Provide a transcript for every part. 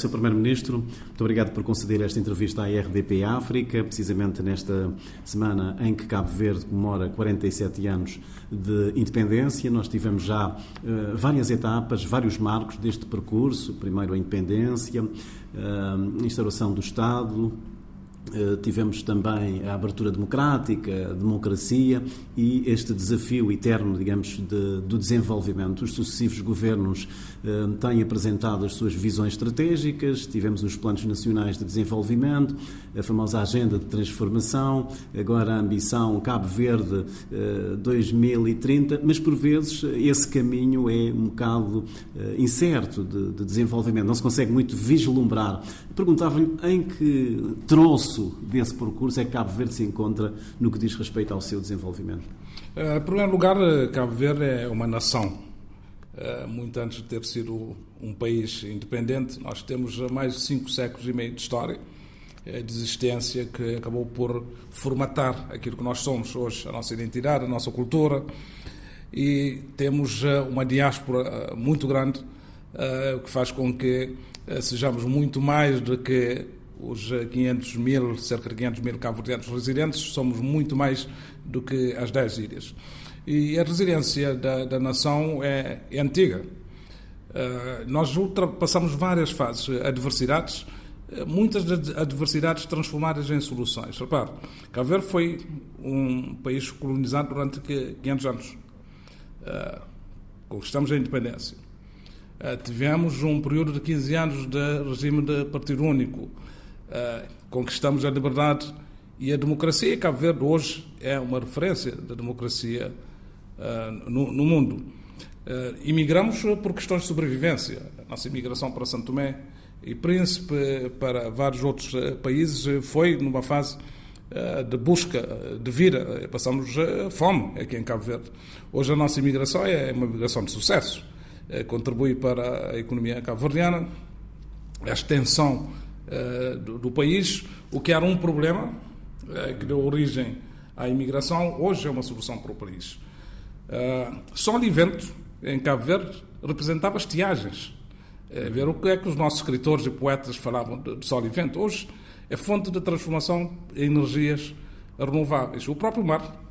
Sr. Primeiro-Ministro. Muito obrigado por conceder esta entrevista à RDP África, precisamente nesta semana em que Cabo Verde comemora 47 anos de independência. Nós tivemos já uh, várias etapas, vários marcos deste percurso. Primeiro a independência, uh, a instauração do Estado, eh, tivemos também a abertura democrática, a democracia e este desafio eterno, digamos, de, do desenvolvimento. Os sucessivos governos eh, têm apresentado as suas visões estratégicas, tivemos os planos nacionais de desenvolvimento, a famosa agenda de transformação, agora a ambição Cabo Verde 2030, eh, mas por vezes esse caminho é um bocado incerto de, de desenvolvimento, não se consegue muito vislumbrar. Perguntava-lhe em que troço desse percurso é que Cabo Verde se encontra no que diz respeito ao seu desenvolvimento? Eh, em primeiro lugar, eh, Cabo Verde é uma nação. Eh, muito antes de ter sido um país independente, nós temos mais de cinco séculos e meio de história de existência que acabou por formatar aquilo que nós somos hoje, a nossa identidade, a nossa cultura. E temos uma diáspora muito grande, o que faz com que sejamos muito mais do que os 500 mil, cerca de 500 mil cabo-verdianos residentes, somos muito mais do que as 10 ilhas. E a resiliência da, da nação é, é antiga. Uh, nós ultrapassamos várias fases, adversidades, muitas adversidades transformadas em soluções. Repare, Cabo Verde foi um país colonizado durante 500 anos. Uh, conquistamos a independência. Uh, tivemos um período de 15 anos de regime de partido único. Uh, conquistamos a liberdade e a democracia. Cabo Verde hoje é uma referência da democracia uh, no, no, mundo. Uh, imigramos por questões de sobrevivência. A nossa imigração para Santo Tomé e Príncipe, para vários outros países, foi numa fase de busca de vida. Passamos fome aqui em Cabo Verde. Hoje a nossa imigração é uma imigração de sucesso. Contribui para a economia cabo-verdiana. A extensão eh, do, do, país, o que era um problema uh, que deu origem à imigração, hoje é uma solução para o país. Uh, Só Olivento, em Cabo Verde, representava estiagens. Uh, ver o que é que os nossos escritores e poetas falavam de, de Só Olivento. Hoje é fonte de transformação em energias renováveis. O próprio mar,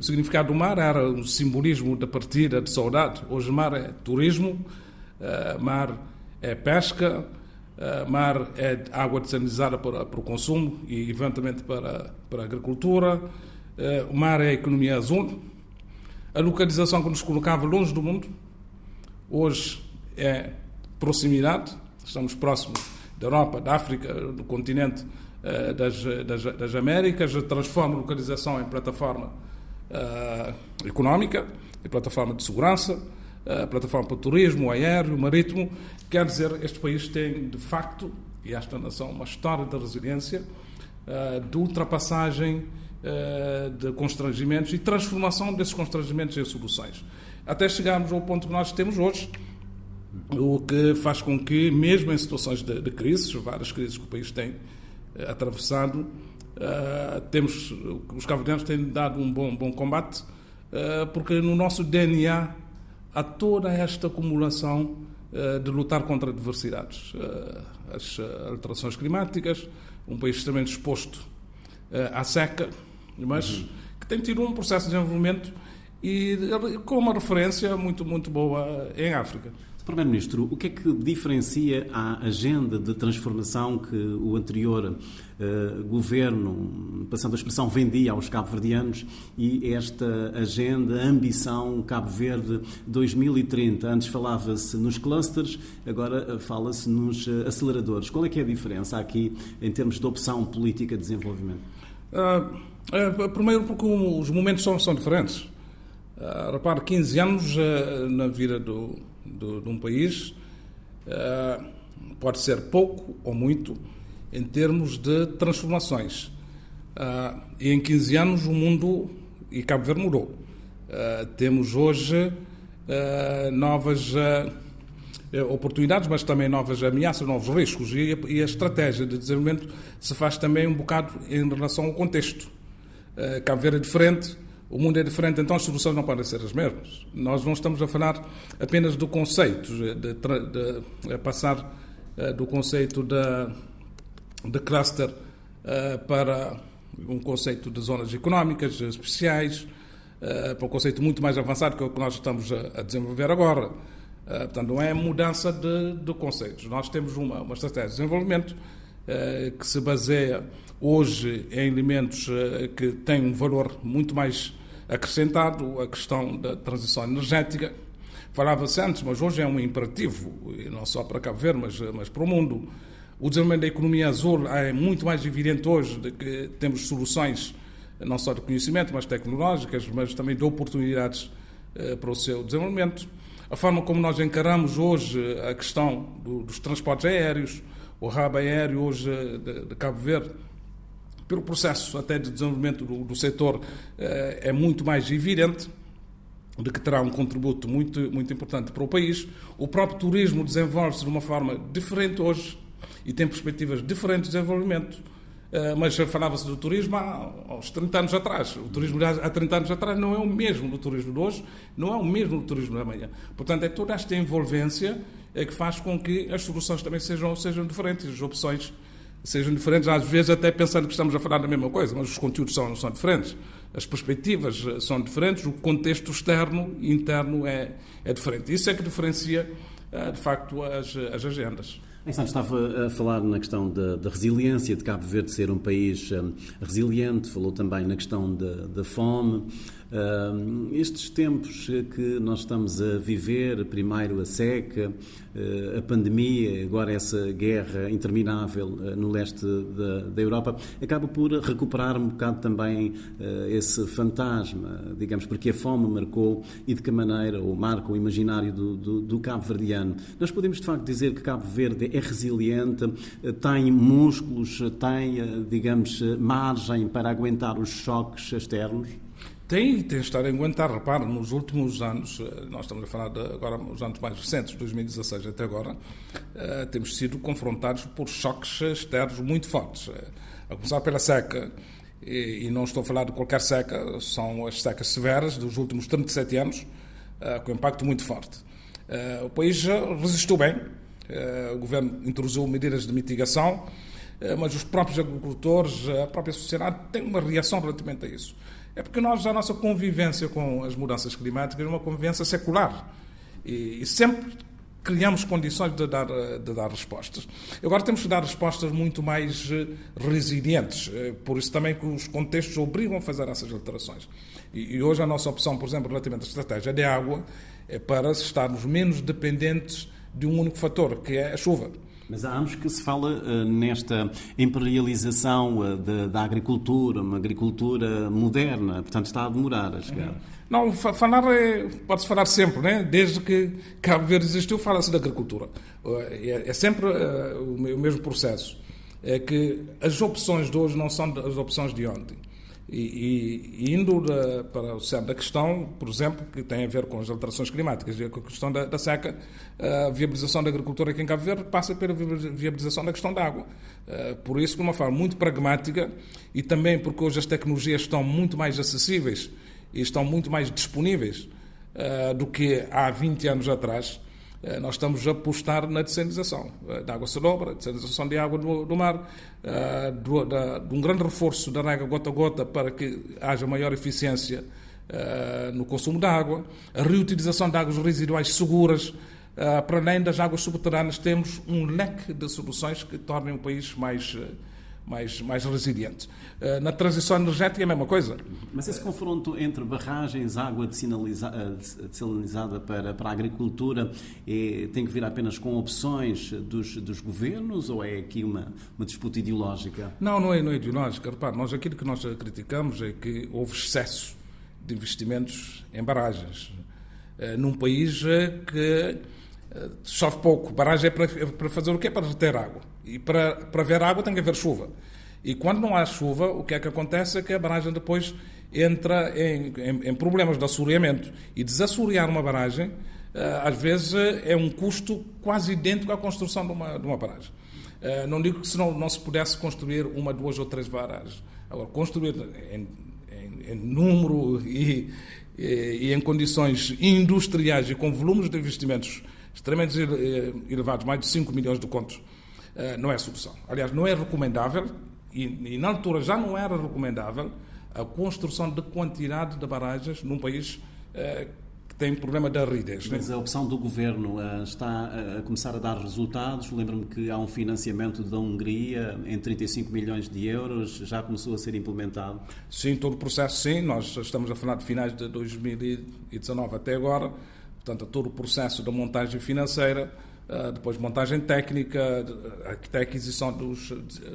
o significado do mar era um simbolismo da partida, de saudade. Hoje mar é turismo, mar é pesca, Uh, mar é água desalinizada para, para o consumo e, eventualmente, para, para a agricultura. Uh, o mar é a economia azul. A localização que nos colocava longe do mundo, hoje é proximidade. Estamos próximos da Europa, da África, do continente uh, das, das, das, Américas. Transforma a localização em plataforma económica, em plataforma de segurança a plataforma para o turismo, o aéreo, o marítimo. Quer dizer, este país tem, de facto, e esta nação, uma história de resiliência, eh, de ultrapassagem eh, de constrangimentos e transformação desses constrangimentos em soluções. Até chegarmos ao ponto que nós temos hoje, o que faz com que, mesmo em situações de, de crises, várias crises que o país tem eh, atravessado, temos, os cabo têm dado um bom, bom combate, porque no nosso DNA há toda esta acumulação uh, de lutar contra adversidades. Uh, as eh, alterações climáticas, um país extremamente exposto à seca, mas uhum. que tem tido um processo de desenvolvimento e com uma referência muito, muito boa em África. Primeiro-Ministro, o que é que diferencia a agenda de transformação que o anterior uh, governo, passando a expressão, vendia aos cabo-verdianos e esta agenda, ambição Cabo Verde 2030? Antes falava-se nos clusters, agora eh, fala-se nos eh, aceleradores. Qual é que é a diferença aqui em termos de opção política de desenvolvimento? Uh, primeiro porque os momentos são, são diferentes. Uh, repare, 15 anos uh, na vida do, do, de um país uh, pode ser pouco ou muito em termos de transformações. Uh, e em 15 anos o mundo e Cabo Verde mudou. Uh, temos hoje novas oportunidades, mas também novas ameaças, novos riscos. E a, e a, estratégia de desenvolvimento se faz também um bocado em relação ao contexto. Cabo Verde é diferente, o mundo é diferente, então as soluções não podem ser as mesmas. Nós não estamos a falar apenas do conceito de, de, de passar do conceito de, de cluster para um conceito de zonas económicas especiais, para um conceito muito mais avançado que é o que nós estamos a, desenvolver agora. portanto, não é mudança de conceitos. Nós temos uma, uma estratégia de desenvolvimento que se baseia hoje em elementos que têm um valor muito mais acrescentado, a questão da transição energética, Falava-se antes, mas hoje é um imperativo, e não só para Cabo Verde, mas, mas para o mundo. O desenvolvimento da economia azul é muito mais evidente hoje de que temos soluções, não só de conhecimento, mas tecnológicas, mas também de oportunidades eh, para o seu desenvolvimento. A forma como nós encaramos hoje a questão do, dos transportes aéreos, o hub aéreo hoje de, Cabo Verde, pelo processo até de desenvolvimento do, do setor, eh, é muito mais evidente de que terá um contributo muito, muito importante para o país. O próprio turismo desenvolve-se de uma forma diferente hoje e tem perspectivas diferentes de desenvolvimento. Eh, mas falava-se do turismo há uns 30 anos atrás. O turismo há 30 anos atrás não é o mesmo do turismo de hoje, não é o mesmo do turismo da manhã. Portanto, é toda esta envolvência é que faz com que as soluções também sejam, sejam diferentes, as opções sejam diferentes, às vezes até pensando que estamos a falar da mesma coisa, mas os conteúdos são, são diferentes as perspectivas eh, são diferentes, o contexto externo e interno é, é diferente. Isso é que diferencia, eh, de facto, as, as agendas. Santos estava a falar na questão da, da, resiliência de Cabo Verde ser um país um, resiliente, falou também na questão da, da fome. Estes tempos que nós estamos a viver, primeiro a seca, uh, a pandemia, agora essa guerra interminável uh, no leste da, da, Europa, acaba por recuperar um bocado também uh, esse fantasma, digamos, porque a fome marcou e de que maneira, ou marca o imaginário do, do, do cabo-verdiano. Nós podemos de facto dizer que Cabo Verde é resiliente, tem músculos, tem, digamos, margem para aguentar os choques externos? Tem, tem estado a aguentar. Repare, nos últimos anos, eh, nós estamos a falar de, agora os anos mais recentes, 2016 até agora, uh, temos sido confrontados por choques externos muito fortes. Uh, a começar pela seca, e, não estou a falar de qualquer seca, são as secas severas dos últimos 37 anos, com impacto muito forte. o país resistiu bem, o governo introduziu medidas de mitigação, mas os próprios agricultores, a própria sociedade, têm uma reação relativamente a isso. É porque nós, a nossa convivência com as mudanças climáticas é uma convivência secular. E, e sempre criamos condições de dar, de dar respostas. Agora temos que dar respostas muito mais eh, resilientes, eh, por isso também que os contextos obrigam a fazer essas alterações. E, e hoje a nossa opção, por exemplo, relativamente à estratégia de água, é para estarmos menos dependentes de um único fator, que é a chuva. Mas há anos que se fala uh, nesta imperialização uh, da, da, agricultura, uma agricultura moderna, portanto está a demorar a chegar. Não, falar é, pode-se falar sempre, né? desde que Cabo Verde existiu, fala-se da agricultura. É, é sempre o mesmo processo. É que as opções de hoje não são as opções de ontem. E, e, indo da, para o centro da questão, por exemplo, que tem a ver com as alterações climáticas e com a questão da, da, seca, a viabilização da agricultura aqui em Cabo Verde passa pela viabilização da questão da água. Eh, por isso, de uma forma muito pragmática e também porque hoje as tecnologias estão muito mais acessíveis e estão muito mais disponíveis eh, do que há 20 anos atrás, nós estamos a apostar na dessalinização eh, da água salobra, dessalinização de água do, do mar, eh, da, de um grande reforço da rega gota a gota para que haja maior eficiência no consumo de água, a reutilização de águas residuais seguras, para além das águas subterrâneas, temos um leque de soluções que tornem o país mais mais, mais resiliente. Eh, na transição energética é a mesma coisa. Mas esse confronto entre barragens, água eh, desalinizada para, para a agricultura é, tem que vir apenas com opções dos, dos governos ou é aqui uma, uma disputa ideológica? Não, não é, não é ideológica. Repare, nós aquilo que nós criticamos é que houve excesso de investimentos em barragens. Eh, num país que chove pouco. Barragem é para, para fazer o quê? Para reter água. E para, para ver água tem que haver chuva. E quando não há chuva, o que é que acontece é que a barragem depois entra em, em, em problemas de assoreamento. E desassorear uma barragem, eh, às vezes, é um custo quase idêntico à construção de uma, de uma barragem. Eh, não digo que se não, não se pudesse construir uma, duas ou três barragens. Agora, construir em, em número e, e, e, em condições industriais e com volumes de investimentos extremamente elevados, mais de 5 milhões de contos, não é solução. Aliás, não é recomendável, e, e na altura já não era recomendável, a construção de quantidade de barragens num país tem problema da aridez. Mas a opção do governo uh, está a começar a dar resultados. Lembro-me que há um financiamento da Hungria em 35 milhões de euros, já começou a ser implementado? Sim, todo o processo, sim. Nós estamos a falar de finais de 2019 até agora. Portanto, todo o processo da montagem financeira, uh, depois montagem técnica, até aquisição dos,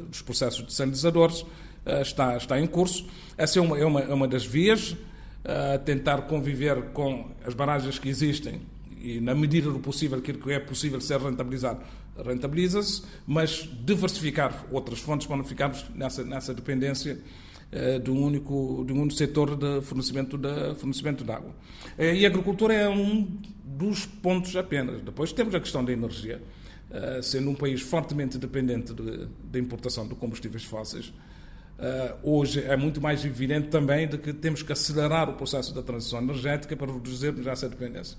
dos processos de sinalizadores, uh, está, está em curso. Essa é uma, é uma, é uma das vias a tentar conviver com as barragens que existem e, na medida do possível, aquilo que é possível ser rentabilizado, rentabiliza-se, mas diversificar outras fontes para não ficarmos nessa, nessa dependência uh, de, um único, de um único setor de fornecimento de, fornecimento de água. Uh, e a agricultura é um dos pontos apenas. Depois temos a questão da energia. Uh, sendo um país fortemente dependente da de importação de combustíveis fósseis, hoje é muito mais evidente também de que temos que acelerar o processo da transição energética para reduzirmos essa dependência.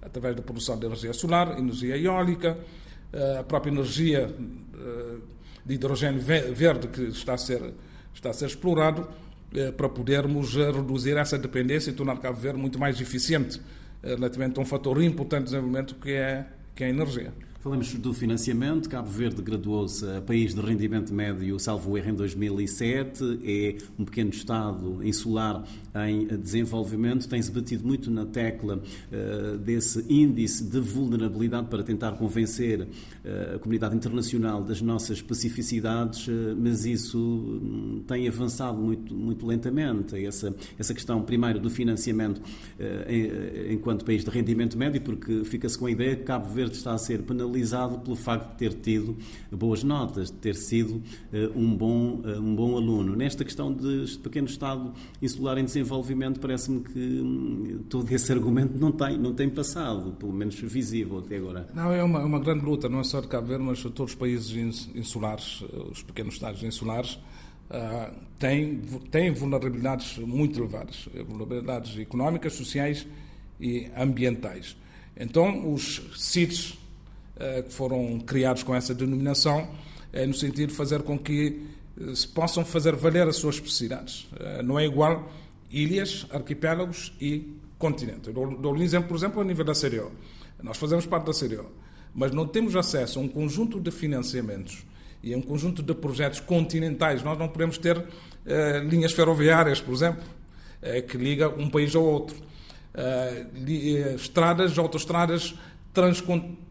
Através da produção de energia solar, energia eólica, a própria energia de hidrogênio verde que está a ser, está a ser explorado para podermos reduzir essa dependência e tornar Cabo Verde muito mais eficiente relativamente a um fator importante de desenvolvimento que é, que é a energia. Falamos do financiamento. Cabo Verde graduou-se a país de rendimento médio, salvo erro, em 2007. É um pequeno Estado insular em desenvolvimento. Tem-se batido muito na tecla uh, desse índice de vulnerabilidade para tentar convencer uh, a comunidade internacional das nossas especificidades, uh, mas isso um, tem avançado muito, muito lentamente. Essa, essa questão, primeiro, do financiamento em, enquanto país de rendimento médio, porque fica-se com a ideia que Cabo Verde está a ser penalizado penalizado pelo facto de ter tido boas notas, de ter sido uh, um, bom, uh, um bom aluno. Nesta questão de pequeno Estado insular em desenvolvimento, parece-me que hum, todo esse argumento não tem, não tem passado, pelo menos visível até agora. Não, é uma, uma grande luta, não é só de Cabo Verde, mas todos os países insulares, eh, os pequenos Estados insulares. Uh, têm, têm vulnerabilidades muito elevadas, vulnerabilidades económicas, sociais e ambientais. Então, os CITES eh, que foram criados com essa denominação, eh, no sentido de fazer com que eh, se possam fazer valer as suas especificidades. Não é igual ilhas, arquipélagos e continente. Eu dou um exemplo, por exemplo, a nível da CDO. Nós fazemos parte da CDO, mas não temos acesso a um conjunto de financiamentos e a um conjunto de projetos continentais. Nós não podemos ter linhas ferroviárias, por exemplo, que liga um país ao outro. Uh, estradas, autoestradas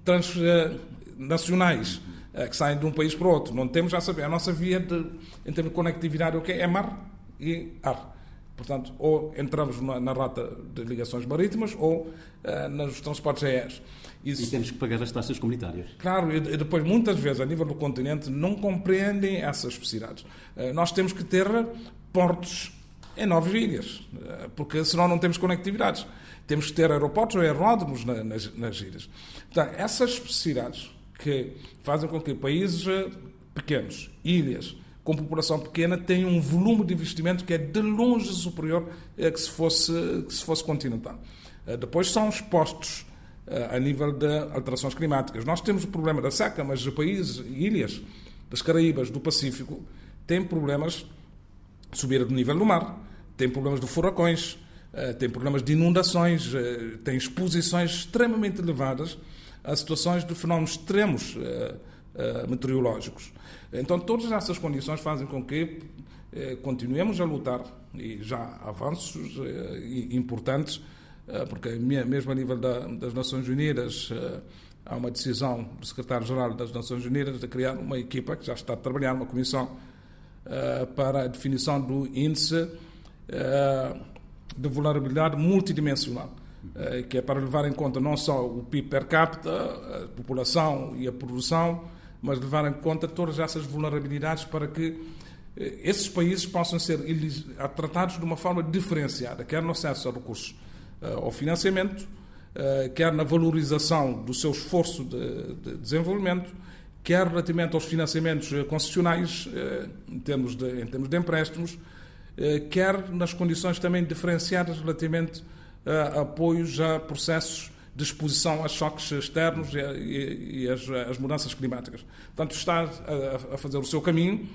transnacionais eh, que saem de um país para o outro. Não temos, já saber, a nossa via de, em termos de conectividade o que é mar e ar. Portanto, ou entramos na, na rota de ligações marítimas ou uh, nos transportes aéreos. Isso, e temos que pagar as taxas comunitárias. Claro, e depois, muitas vezes, a nível do continente, não compreendem essas especificidades. Uh, nós temos que ter portos em novas ilhas, uh, porque senão não temos conectividades. Temos que ter aeroportos ou aeródromos nas, nas ilhas. Portanto, essas especificidades que fazem com que países eh, pequenos, ilhas, com população pequena, tenham um volume de investimento que é de longe superior a que se fosse, que se fosse continental. Eh, depois são expostos eh, a nível de alterações climáticas. Nós temos o problema da seca, mas os países, ilhas das Caraíbas, do Pacífico, têm problemas de subida do nível do mar, têm problemas de furacões, eh, tem problemas de inundações, eh, tem exposições extremamente elevadas a situações de fenómenos extremos eh, meteorológicos. Então, todas essas condições fazem com que continuemos a lutar, e já há avanços importantes, porque mesmo a nível das Nações Unidas há uma decisão do secretário-geral das Nações Unidas de criar uma equipa que já está a trabalhar, uma comissão, para a definição do índice de vulnerabilidade multidimensional, eh, que é para levar em conta não só o PIB per capita, a população e a produção, mas levar em conta todas essas vulnerabilidades para que eh, esses países possam ser tratados de uma forma diferenciada, quer no acesso a recursos eh, ao financiamento, quer na valorização do seu esforço de, de desenvolvimento, quer relativamente aos financiamentos concessionais, em termos de, em termos de empréstimos, quer nas condições também diferenciadas relativamente a apoios a processos de exposição a choques externos e, e, e as, as, mudanças climáticas. Portanto, está a, a, fazer o seu caminho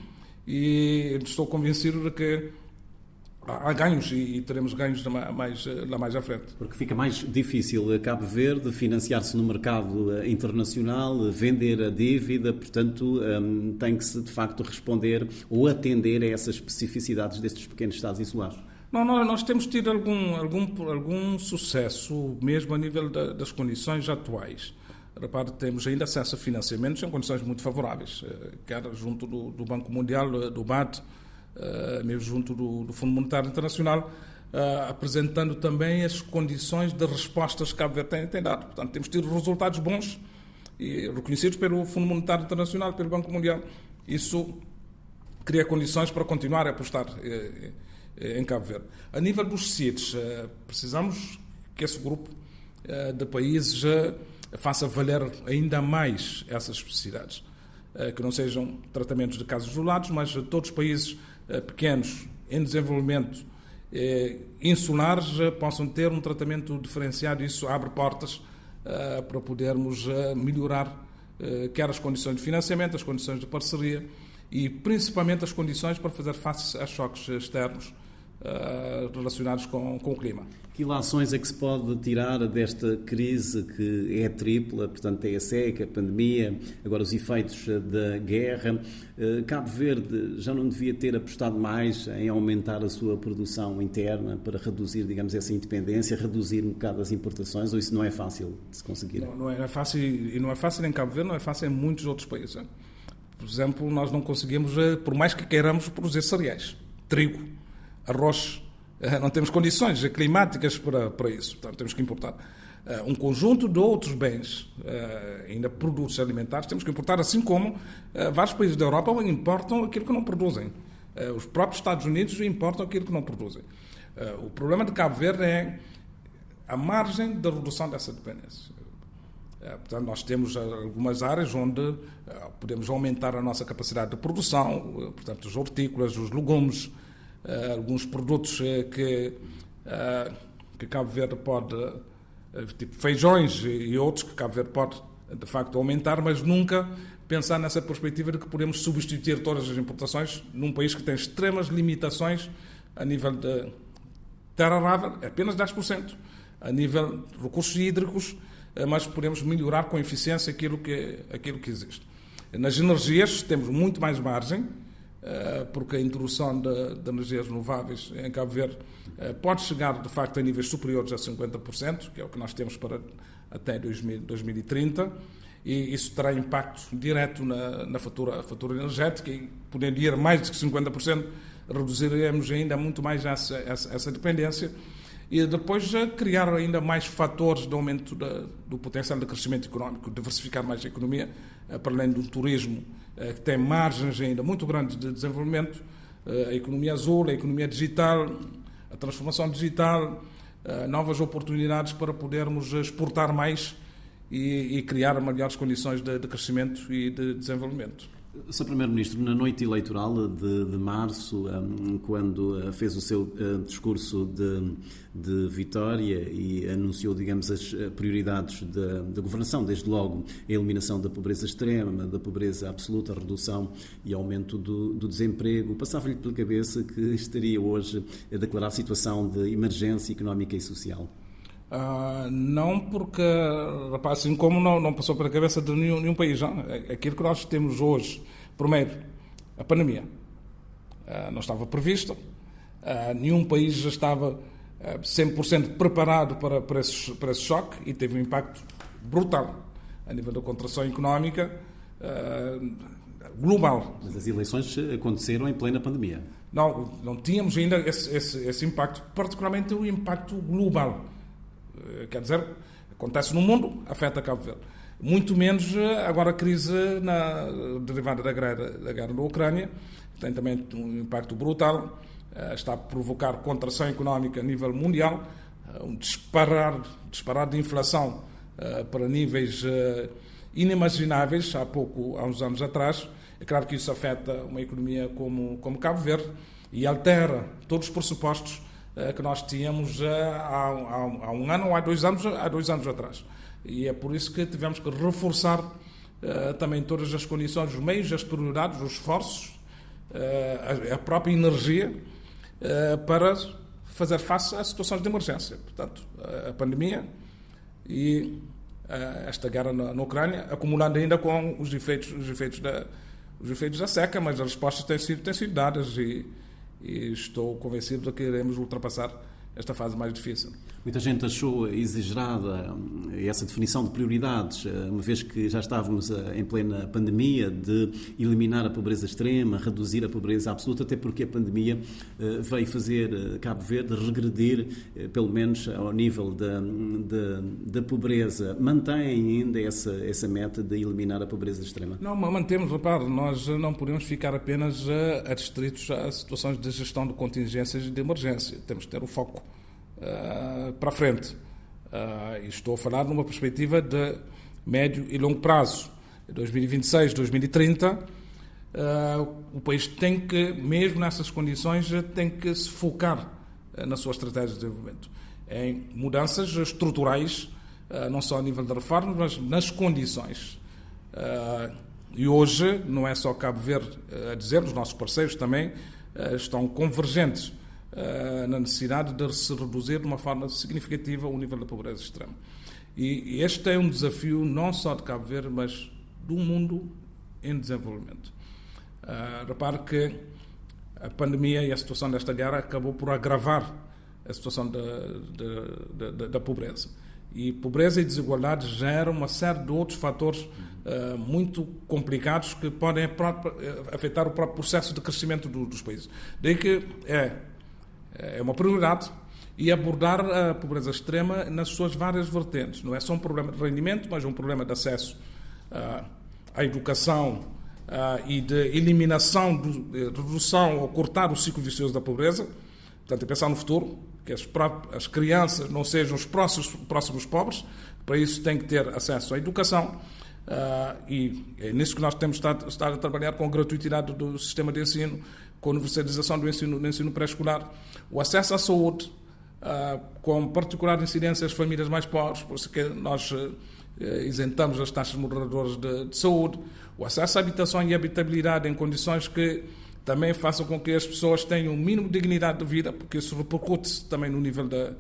e estou convencido de que há ganhos e, teremos ganhos lá mais, lá mais à frente. Porque fica mais difícil a Cabo Verde financiar-se no mercado eh, internacional, vender a dívida, portanto, hum, tem que se de facto responder ou atender a essas especificidades destes pequenos Estados isolados. Não, nós, temos tido algum, algum, algum sucesso, mesmo a nível da, das condições atuais. Repare, temos ainda acesso a financiamentos em condições muito favoráveis, eh, quer junto do, do Banco Mundial, eh, do BAD, eh, mesmo junto do, do Fundo Monetário Internacional, apresentando também as condições de respostas que Cabo Verde tem, tem dado. Portanto, temos tido resultados bons e reconhecidos pelo Fundo Monetário Internacional, pelo Banco Mundial. Isso cria condições para continuar a apostar em Cabo Verde. A nível dos CIDs, precisamos que esse grupo de países faça valer ainda mais essas especificidades. Eh, que não sejam tratamentos de casos isolados, mas todos os países eh, pequenos, em desenvolvimento, eh, insulares, possam ter um tratamento diferenciado. Isso abre portas para podermos melhorar quer as condições de financiamento, as condições de parceria e principalmente as condições para fazer face a choques externos uh, relacionados com, com o clima. Que ilações é que se pode tirar desta crise que é tripla, portanto é a seca, a pandemia, agora os efeitos da guerra? Uh, Cabo Verde já não devia ter apostado mais em aumentar a sua produção interna para reduzir, digamos, essa independência, reduzir um bocado as importações, ou isso não é fácil de se conseguir? Não, não é fácil, e não é fácil em Cabo Verde, não é fácil em muitos outros países. Por exemplo, nós não conseguimos, eh, por mais que queiramos, produzir cereais, trigo arroz. Eh, não temos condições climáticas para, para isso, portanto, temos que importar. Eh, um conjunto de outros bens, eh, ainda produtos alimentares, temos que importar, assim como vários países da Europa importam aquilo que não produzem. Os próprios Estados Unidos importam aquilo que não produzem. O problema de Cabo Verde é a margem da redução dessa dependência. Portanto, nós temos algumas áreas onde podemos aumentar a nossa capacidade de produção, portanto, os hortícolas, os legumes, alguns produtos uh, que, uh, que Cabo Verde pode, tipo feijões e outros que Cabo Verde pode, de facto, aumentar, mas nunca pensar nessa perspectiva de que podemos substituir todas as importações num país que tem extremas limitações a nível de terra arável, é apenas 10%. A nível de recursos hídricos, mas podemos melhorar com eficiência aquilo que, aquilo que existe. Nas energias temos muito mais margem, eh, porque a introdução de, de, energias renováveis em Cabo Verde eh, pode chegar, de facto, a níveis superiores a 50%, que é o que nós temos para até 2030, e isso terá impacto direto na, na fatura, fatura energética e, podendo ir mais de 50%, reduziremos ainda muito mais essa, essa, essa dependência. E depois criar ainda mais fatores de aumento da, do potencial de crescimento económico, diversificar mais a economia, eh, para além do turismo eh, que tem margens ainda muito grandes de desenvolvimento, eh, a economia azul, a economia digital, a transformação digital, eh, novas oportunidades para podermos exportar mais e, criar melhores condições de crescimento e de desenvolvimento. Sr. Primeiro-Ministro, na noite eleitoral de, de março, um, quando uh, fez o seu uh, discurso de, de, vitória e anunciou, digamos, as uh, prioridades da, governação, desde logo a eliminação da pobreza extrema, da pobreza absoluta, a redução e aumento do, do desemprego, passava-lhe pela cabeça que estaria hoje a declarar situação de emergência económica e social? Uh, não porque, rapaz, assim como não, não passou pela cabeça de nenhum, nenhum país. Não? É, aquilo que nós temos hoje, primeiro, a pandemia, uh, não estava prevista, uh, nenhum país já estava uh, 100% preparado para, para, esse, para esse choque e teve um impacto brutal a nível da contração económica global. Mas as eleições aconteceram em plena pandemia. Não, não tínhamos ainda esse, esse, esse impacto, particularmente o impacto global quer dizer, acontece no mundo, afeta Cabo Verde. Muito menos eh, agora a crise na, derivada da guerra, da guerra na Ucrânia, tem também um impacto brutal, eh, está a provocar contração económica a nível mundial, um disparar, disparar de inflação para níveis inimagináveis há pouco, há uns anos atrás. É claro que isso afeta uma economia como, como Cabo Verde e altera todos os pressupostos que nós tínhamos há, há, há, um ano ou há dois anos, há dois anos atrás. E é por isso que tivemos que reforçar também todas as condições, os meios, as prioridades, os esforços, a própria energia para fazer face a situações de emergência. Portanto, a pandemia e esta guerra na, na, Ucrânia, acumulando ainda com os efeitos, os efeitos da os efeitos da seca, mas as respostas têm sido, têm sido dadas e, e estou convencido de que iremos ultrapassar esta fase mais difícil. Muita gente achou exagerada eh, essa definição de prioridades, eh, uma vez que já estávamos eh, em plena pandemia, de eliminar a pobreza extrema, reduzir a pobreza absoluta, até porque a pandemia veio fazer Cabo Verde regredir, pelo menos ao nível da, da, da pobreza. Mantém ainda essa, essa meta de eliminar a pobreza extrema? Não, mantemos, repare, nós não podemos ficar apenas adstritos a situações de gestão de contingências e de emergência. Temos que ter o foco uh, para frente. Uh, estou a falar numa perspectiva de médio e longo prazo. 2026, 2030, uh, o país tem que, mesmo nessas condições, tem que se focar uh, na sua estratégia de desenvolvimento em mudanças estruturais, não só a nível de reformas, mas nas condições. E hoje, não é só Cabo Verde a dizer, os nossos parceiros também estão convergentes uh, na necessidade de se reduzir de uma forma significativa o nível da pobreza extrema. E este é um desafio não só de Cabo Verde, mas do mundo em desenvolvimento. Uh, repare que a pandemia e a situação desta guerra acabou por agravar a situação da pobreza. E pobreza e desigualdade geram uma série de outros fatores uh, muito complicados que podem afetar o próprio processo de crescimento do, dos países. Daí que é é uma prioridade e abordar a pobreza extrema nas suas várias vertentes. Não é só um problema de rendimento, mas um problema de acesso uh, à educação uh, e de eliminação, de redução ou cortar o ciclo vicioso da pobreza. Portanto, é pensar no futuro, que as, as crianças não sejam os próximos, próximos pobres. Para isso, tem que ter acesso à educação. Uh, e é nisso que nós temos estado, estado a trabalhar com a gratuitidade do sistema de ensino com a universalização do ensino, do ensino pré-escolar, o acesso à saúde, uh, com particular incidência às famílias mais pobres, por isso que nós uh, isentamos as taxas moderadoras de, de, saúde, o acesso à habitação e habitabilidade em condições que também façam com que as pessoas tenham o mínimo de dignidade de vida, porque isso repercute também no nível da,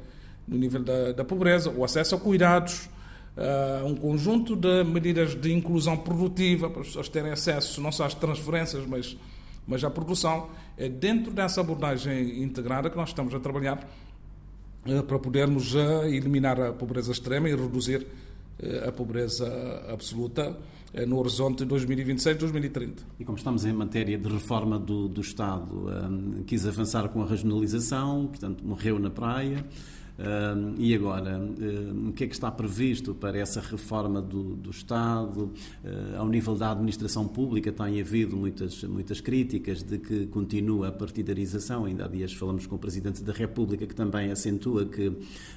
no nível da, da pobreza, o acesso a cuidados, uh, um conjunto de medidas de inclusão produtiva para as pessoas terem acesso não só às transferências, mas mas a produção é dentro dessa abordagem integrada que nós estamos a trabalhar eh, para podermos eh, eliminar a pobreza extrema e reduzir eh, a pobreza absoluta no horizonte 2026-2030. E como estamos em matéria de reforma do, do Estado, quis avançar com a regionalização, portanto, morreu na praia. Uh, e agora, uh, o que é que está previsto para essa reforma do, do Estado? Uh, ao nível da administração pública, tem havido muitas, muitas críticas de que continua a partidarização. Ainda há dias falamos com o Presidente da República, que também acentua que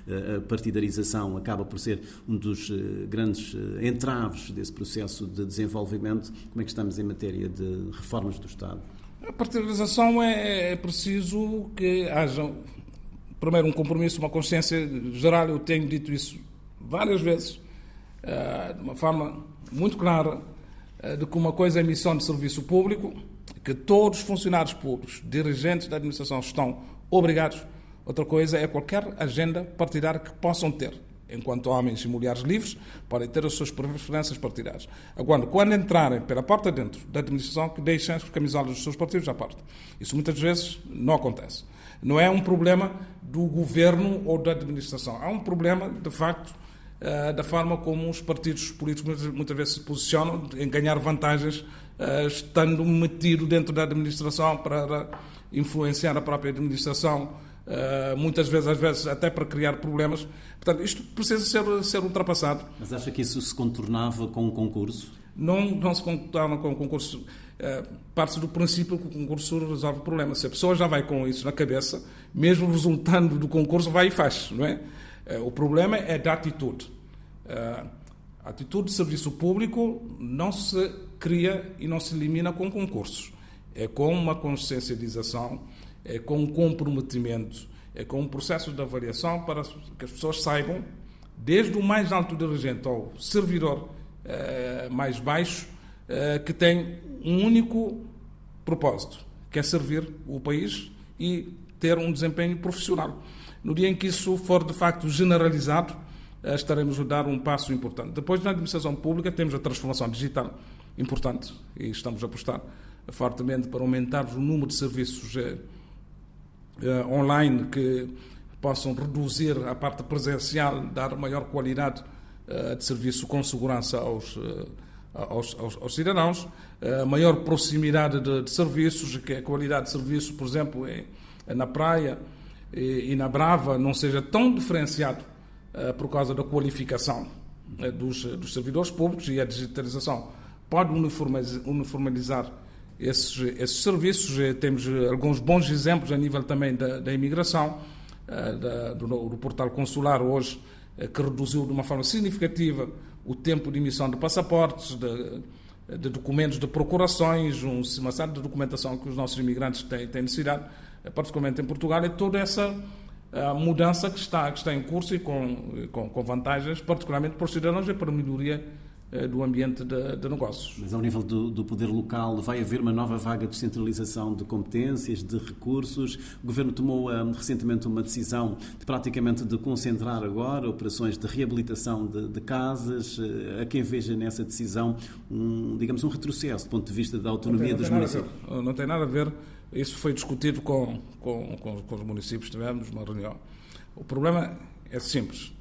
ah, a partidarização acaba por ser um dos grandes entraves desse processo de desenvolvimento. Como é que estamos em matéria de reformas do Estado? A partidarização é, é preciso que haja primeiro, um compromisso, uma consciência geral. Eu tenho dito isso várias vezes, eh, de uma forma muito clara, eh, de que uma coisa é missão de serviço público, que todos os funcionários públicos, dirigentes da administração, estão obrigados. Outra coisa é qualquer agenda partidária que possam ter. Enquanto homens e mulheres livres, podem ter as suas preferências partidárias. Agora, quando entrarem pela porta dentro da administração, que deixem as camisolas dos seus partidos à porta. Isso muitas vezes não acontece. Não é um problema do governo ou da administração. Há um problema, de facto, eh, da forma como os partidos políticos muitas vezes se posicionam em ganhar vantagens eh, estando metido dentro da administração para influenciar a própria administração, eh, muitas vezes, às vezes, até para criar problemas. Portanto, isto precisa ser, ser ultrapassado. Mas acha que isso se contornava com o concurso? Não, não se contorna com o concurso eh, parte do princípio que o concurso resolve o problema. Se a pessoa já vai com isso na cabeça, mesmo resultando do concurso, vai e faz, não é? Eh, o problema é da atitude. Eh, a atitude de serviço público não se cria e não se elimina com concursos. É com uma consciencialização, é com um comprometimento é com um processo de avaliação para que as pessoas saibam, desde o mais alto dirigente ao servidor eh, mais baixo, eh, que tem um único propósito, que é servir o país e ter um desempenho profissional. No dia em que isso for de facto generalizado, eh, estaremos a dar um passo importante. Depois, na administração pública, temos a transformação digital importante e estamos a apostar fortemente para aumentar o número de serviços online que possam reduzir a parte presencial, dar maior qualidade de serviço com segurança aos, aos, aos, aos cidadãos, maior proximidade de, de, serviços, que a qualidade de serviço, por exemplo, é, é na praia e, e, na Brava não seja tão diferenciado por causa da qualificação dos, dos servidores públicos e a digitalização pode uniformizar esses, esses serviços. Eh, temos eh, alguns bons exemplos a nível também da, da imigração, eh, da, do, do, portal consular hoje, que reduziu de uma forma significativa o tempo de emissão de passaportes, de, de documentos de procurações, uma série de documentação que os nossos imigrantes têm, têm necessidade, particularmente em Portugal, e toda essa mudança que está, que está em curso e com, com, com vantagens, particularmente para os cidadãos e para a melhoria eh, do ambiente de, de, negócios. Mas ao nível do, do, poder local, vai haver uma nova vaga de descentralização de competências, de recursos. O Governo tomou um, recentemente uma decisão de praticamente de concentrar agora operações de reabilitação de, de casas. Uh, a quem veja nessa decisão um, digamos, um retrocesso do ponto de vista da autonomia não dos municípios. Não tem nada a ver. Isso foi discutido com, com, com, com os municípios, tivemos uma reunião. O problema é simples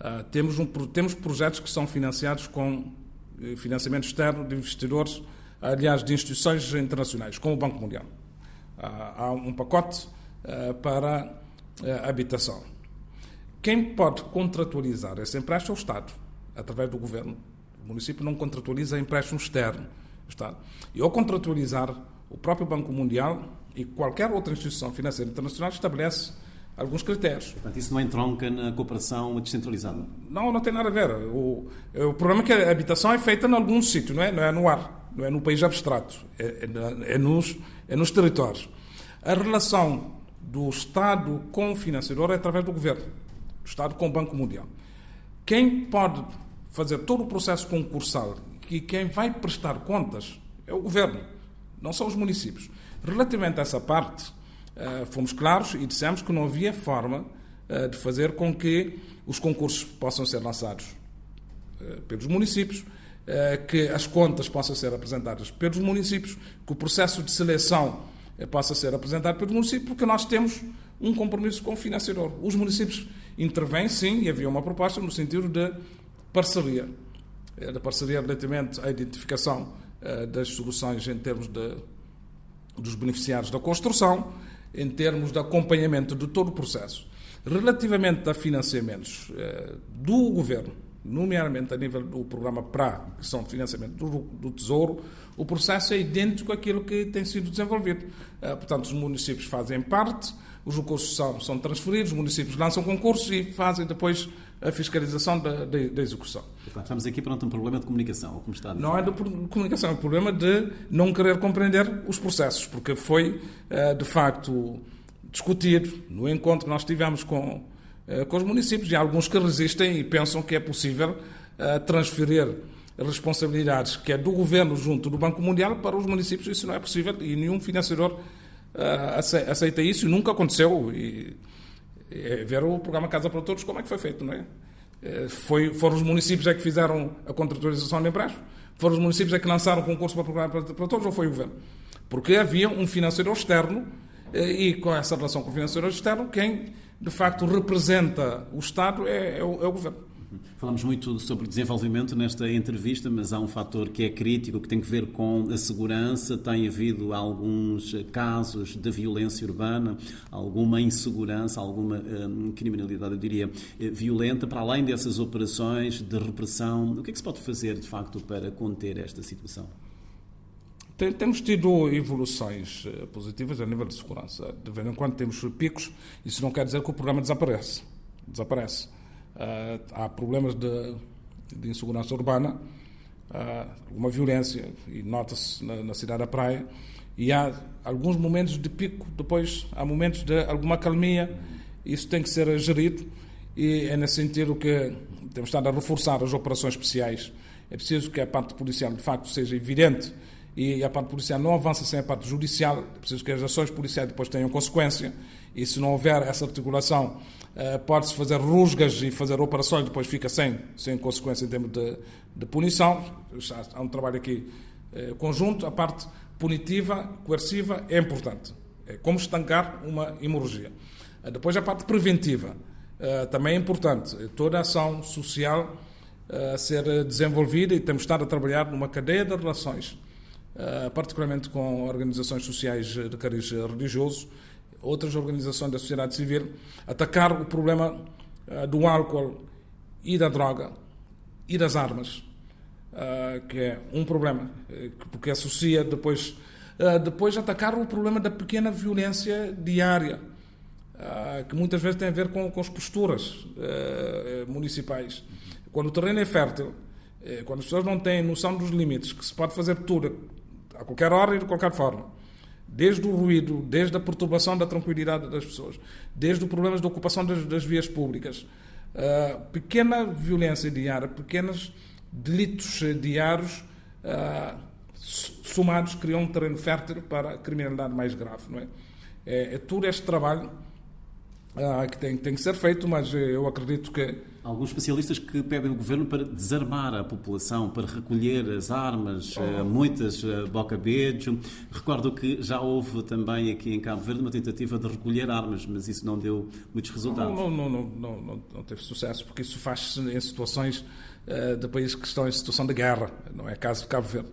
Uh, temos, um, temos projetos que são financiados com eh, financiamento externo de investidores, aliás, de instituições internacionais, como o Banco Mundial. Uh, há um pacote uh, para habitação. Quem pode contratualizar esse empréstimo é o Estado, através do governo. O município não contratualiza empréstimo externo. Estado. E ao contratualizar, o próprio Banco Mundial e qualquer outra instituição financeira internacional estabelece alguns critérios. Portanto, isso não entronca na cooperação descentralizada? Não, não tem nada a ver. O, o problema é que a habitação é feita em algum sítio, não é? não é no ar, não é no país abstrato, é, é, é, nos, é nos territórios. A relação do Estado com o financiador é através do governo, do Estado com o Banco Mundial. Quem pode fazer todo o processo concursal e quem vai prestar contas é o governo, não são os municípios. Relativamente a essa parte, fomos claros e dissemos que não havia forma uh, de fazer com que os concursos possam ser lançados uh, pelos municípios, que as contas possam ser apresentadas pelos municípios, que o processo de seleção possa ser apresentado pelos municípios, porque nós temos um compromisso com o financiador. Os municípios intervêm, sim, e havia uma proposta no sentido de parceria, da parceria relativamente à identificação das soluções em termos de, dos beneficiários da construção, em termos de acompanhamento de todo o processo. Relativamente a financiamentos eh, do governo, nomeadamente a nível do programa PRA, que são financiamento do, do Tesouro, o processo é idêntico àquilo que tem sido desenvolvido. Eh, portanto, os municípios fazem parte, os recursos são, são transferidos, os municípios lançam concursos e fazem depois a fiscalização da, da, da execução. Estamos aqui perante um problema de comunicação, como está a Não é de comunicação, é um problema de não querer compreender os processos, porque foi, eh, de facto, discutido no encontro que nós tivemos com, eh, com os municípios e alguns que resistem e pensam que é possível eh, transferir responsabilidades que é do governo junto do Banco Mundial para os municípios. Isso não é possível e nenhum financiador aceita isso e nunca aconteceu. E, é ver o programa Casa para Todos, como é que foi feito, não é? é? Foi, foram os municípios é que fizeram a contratualização de empréstimo? Foram os municípios é que lançaram o concurso para o programa para, todos ou foi o governo? Porque havia um financeiro externo eh, e com essa relação com o financeiro externo, quem de facto representa o Estado é, é, o, é o governo. Falamos muito sobre desenvolvimento nesta entrevista, mas há um fator que é crítico, que tem que ver com a segurança. Tem havido alguns casos de violência urbana, alguma insegurança, alguma hum, criminalidade, eu diria, eh, violenta. Para além dessas operações de repressão, o que é que se pode fazer, de facto, para conter esta situação? Temos tido evoluções eh, positivas a nível de segurança. De vez em quando temos picos, isso não quer dizer que o programa desaparece. Desaparece. Uh, há problemas de, de insegurança urbana, uh, uma violência, e nota-se na, na, cidade da Praia, e há alguns momentos de pico, depois há momentos de alguma calmia, Isso tem que ser gerido e é nesse sentido que temos estado a reforçar as operações especiais. É preciso que a parte policial, de facto, seja evidente e a parte policial não avança sem a parte judicial. É preciso que as ações policiais depois tenham consequência e se não houver essa articulação, eh, pode-se fazer rusgas e fazer operações, depois fica sem, sem consequência em termos de, de punição. Há um trabalho aqui eh, conjunto. A parte punitiva, coerciva, é importante. É como estancar uma hemorragia. Eh, depois a parte preventiva também é importante. Toda a ação social a ser desenvolvida e temos estado a trabalhar numa cadeia de relações, particularmente com organizações sociais de cariz religioso, outras organizações da sociedade civil, atacar o problema uh, do álcool e da droga e das armas, uh, que é um problema, eh, porque associa depois, depois atacar o problema da pequena violência diária, que muitas vezes tem a ver com, com as posturas municipais. Quando o terreno é fértil, quando as pessoas não têm noção dos limites, que se pode fazer tudo a qualquer hora e de qualquer forma, desde o ruído, desde a perturbação da tranquilidade das pessoas, desde os problemas de ocupação das, das vias públicas, uh, pequena violência diária, pequenos delitos diários uh, somados criam um terreno fértil para a criminalidade mais grave. Não é? É, é todo este trabalho uh, que tem, tem que ser feito, mas eu acredito que Alguns especialistas que pedem ao governo para desarmar a população, para recolher as armas, oh. muitas eh, boca beijo. Recordo que já houve também aqui em Cabo Verde uma tentativa de recolher armas, mas isso não deu muitos resultados. Não, não, não, não, não, teve sucesso, porque isso faz-se em situações uh, de países que estão em situação de guerra, não é caso de Cabo Verde.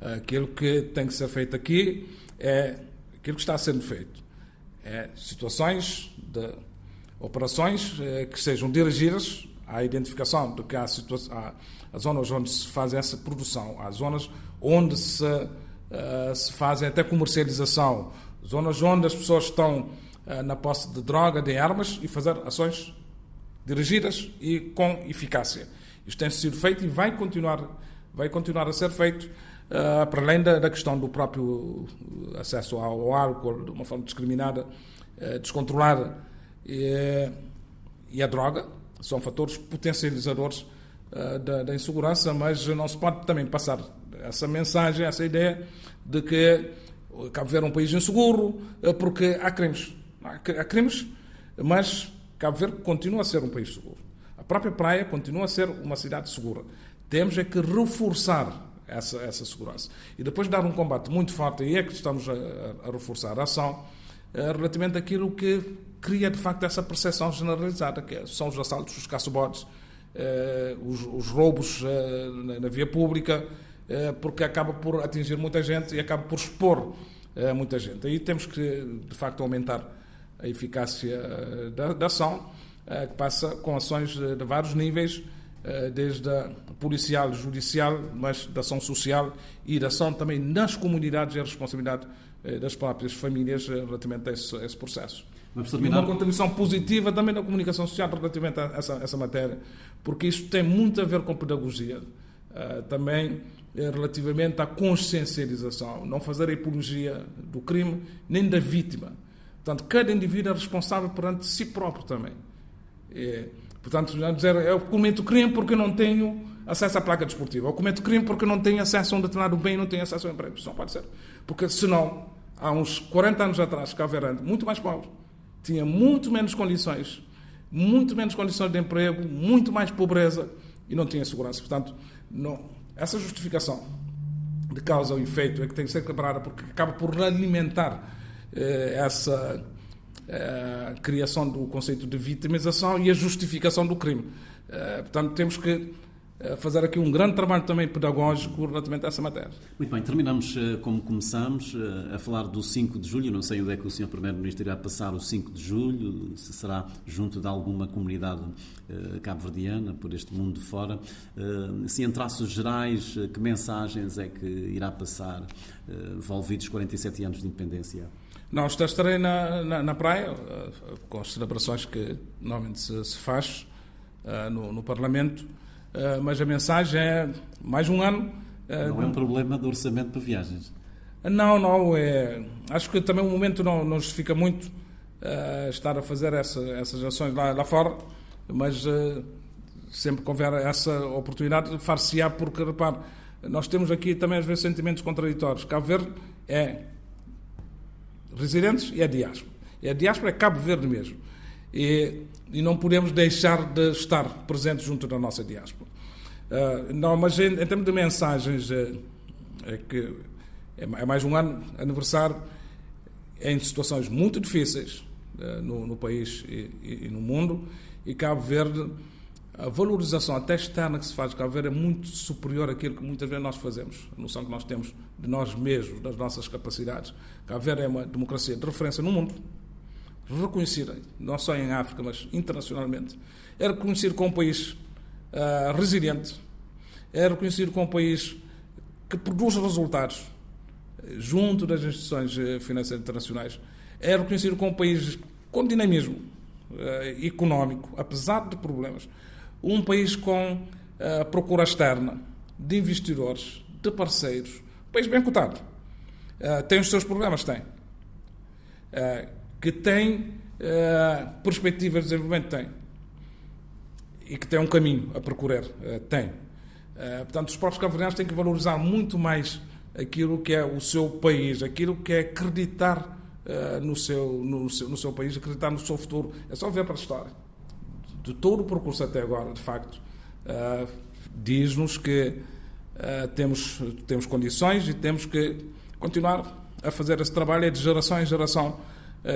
Aquilo que tem que ser feito aqui é aquilo que está sendo feito. É situações de operações que sejam dirigidas a identificação de que há, zonas onde se faz essa produção, há zonas onde se, uh, se fazem até comercialização, zonas onde as pessoas estão uh, na posse de droga, de armas e fazer ações dirigidas e com eficácia. Isto tem sido feito e vai continuar, vai continuar a ser feito, uh, para além da, da, questão do próprio acesso ao, álcool de uma forma discriminada, descontrolada e, e a droga são fatores potencializadores uh, da, da, insegurança, mas não se pode também passar essa mensagem, essa ideia de que Cabo Verde é um país inseguro, uh, porque há crimes. Há, há crimes, mas Cabo Verde continua a ser um país seguro. A própria praia continua a ser uma cidade segura. Temos é que reforçar essa, essa segurança. E depois dar um combate muito forte, e é que estamos a, a reforçar a ação, relativamente àquilo que cria de facto essa percepção generalizada, que é, são os assaltos, os caçobotes, eh, os, os, roubos eh, na, na, via pública, eh, porque acaba por atingir muita gente e acaba por expor eh, muita gente. Aí temos que, de facto, aumentar a eficácia eh, da, da ação, eh, que passa com ações de, de vários níveis, desde a policial, judicial, mas da ação social e da ação também nas comunidades e a responsabilidade das próprias famílias relativamente a esse, a esse processo. Uma contribuição positiva também na comunicação social relativamente a essa, essa matéria, porque isto tem muito a ver com pedagogia. Uh, também eh, relativamente à consciencialização, não fazer a apologia do crime nem da vítima. Portanto, cada indivíduo é responsável perante si próprio também. É, portanto, já dizer, eu cometo crime porque não tenho acesso à placa desportiva, eu cometo crime porque não tenho acesso a um determinado bem, não tenho acesso ao emprego. Isso não pode ser. Porque senão, há uns 40 anos atrás, Verde, muito mais pobre, tinha muito menos condições, muito menos condições de emprego, muito mais pobreza e não tinha segurança. Portanto, não, essa justificação de causa ou efeito é que tem que ser quebrada porque acaba por alimentar eh, essa eh, criação do conceito de vitimização e a justificação do crime. Eh, portanto, temos que fazer aqui um grande trabalho também pedagógico relativamente a essa matéria. Muito bem, terminamos eh, como começamos, eh, a falar do 5 de julho. Não sei onde é que o Sr. Primeiro-Ministro irá passar o 5 de julho, se será junto de alguma comunidade eh, cabo-verdiana, por este mundo de fora. Se em traços gerais, que mensagens é que irá passar, envolvidos 47 anos de independência? Não, estarei na, na, na, praia, com as celebrações que normalmente se, se faz no, no Parlamento. Eh, mas a mensagem é mais um ano. Eh, não é um problema de orçamento para viagens? Não, não. É, acho que também o momento não, não justifica muito uh, estar a fazer essa, essas ações lá, lá fora, mas uh, sempre que houver essa oportunidade, far-se-á, porque, repare, nós temos aqui também às vezes sentimentos contraditórios. Cabo Verde é residentes e é diáspora. E a diáspora é Cabo Verde mesmo. E, e não podemos deixar de estar presentes junto da nossa diáspora. Uh, não, mas em, em, termos de mensagens, é, é que é, é mais um ano aniversário em situações muito difíceis uh, no, no, país e, e, e, no mundo, e Cabo Verde, a valorização até externa que se faz de Cabo Verde é muito superior àquilo que muitas vezes nós fazemos, a noção que nós temos de nós mesmos, das nossas capacidades. Cabo Verde é uma democracia de referência no mundo, reconhecida, não só em África, mas internacionalmente. É reconhecido como um país uh, resiliente, é reconhecido como um país que produz resultados junto das instituições eh, financeiras internacionais. É reconhecido como um país com dinamismo uh, económico, apesar de problemas. Um país com uh, procura externa de investidores, de parceiros. Um país bem cotado. Uh, tem os seus problemas? Tem. Que tem perspectivas de desenvolvimento? Tem e que tem um caminho a percorrer. Uh, tem. Uh, portanto, os próprios cabo têm que valorizar muito mais aquilo que é o seu país, aquilo que é acreditar uh, no, seu, no, seu, no seu país, acreditar no seu futuro. É só ver para a história. De todo o percurso até agora, de facto, diz-nos que temos, temos condições e temos que continuar a fazer esse trabalho é de geração em geração,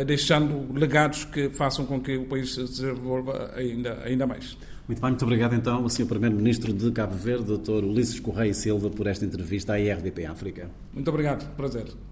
deixando legados que façam com que o país se desenvolva ainda, ainda mais. Muito bem, muito obrigado então ao Sr. Primeiro-Ministro de Cabo Verde, Dr. Ulisses Correia Silva, por esta entrevista à IRDP África. Muito obrigado, prazer.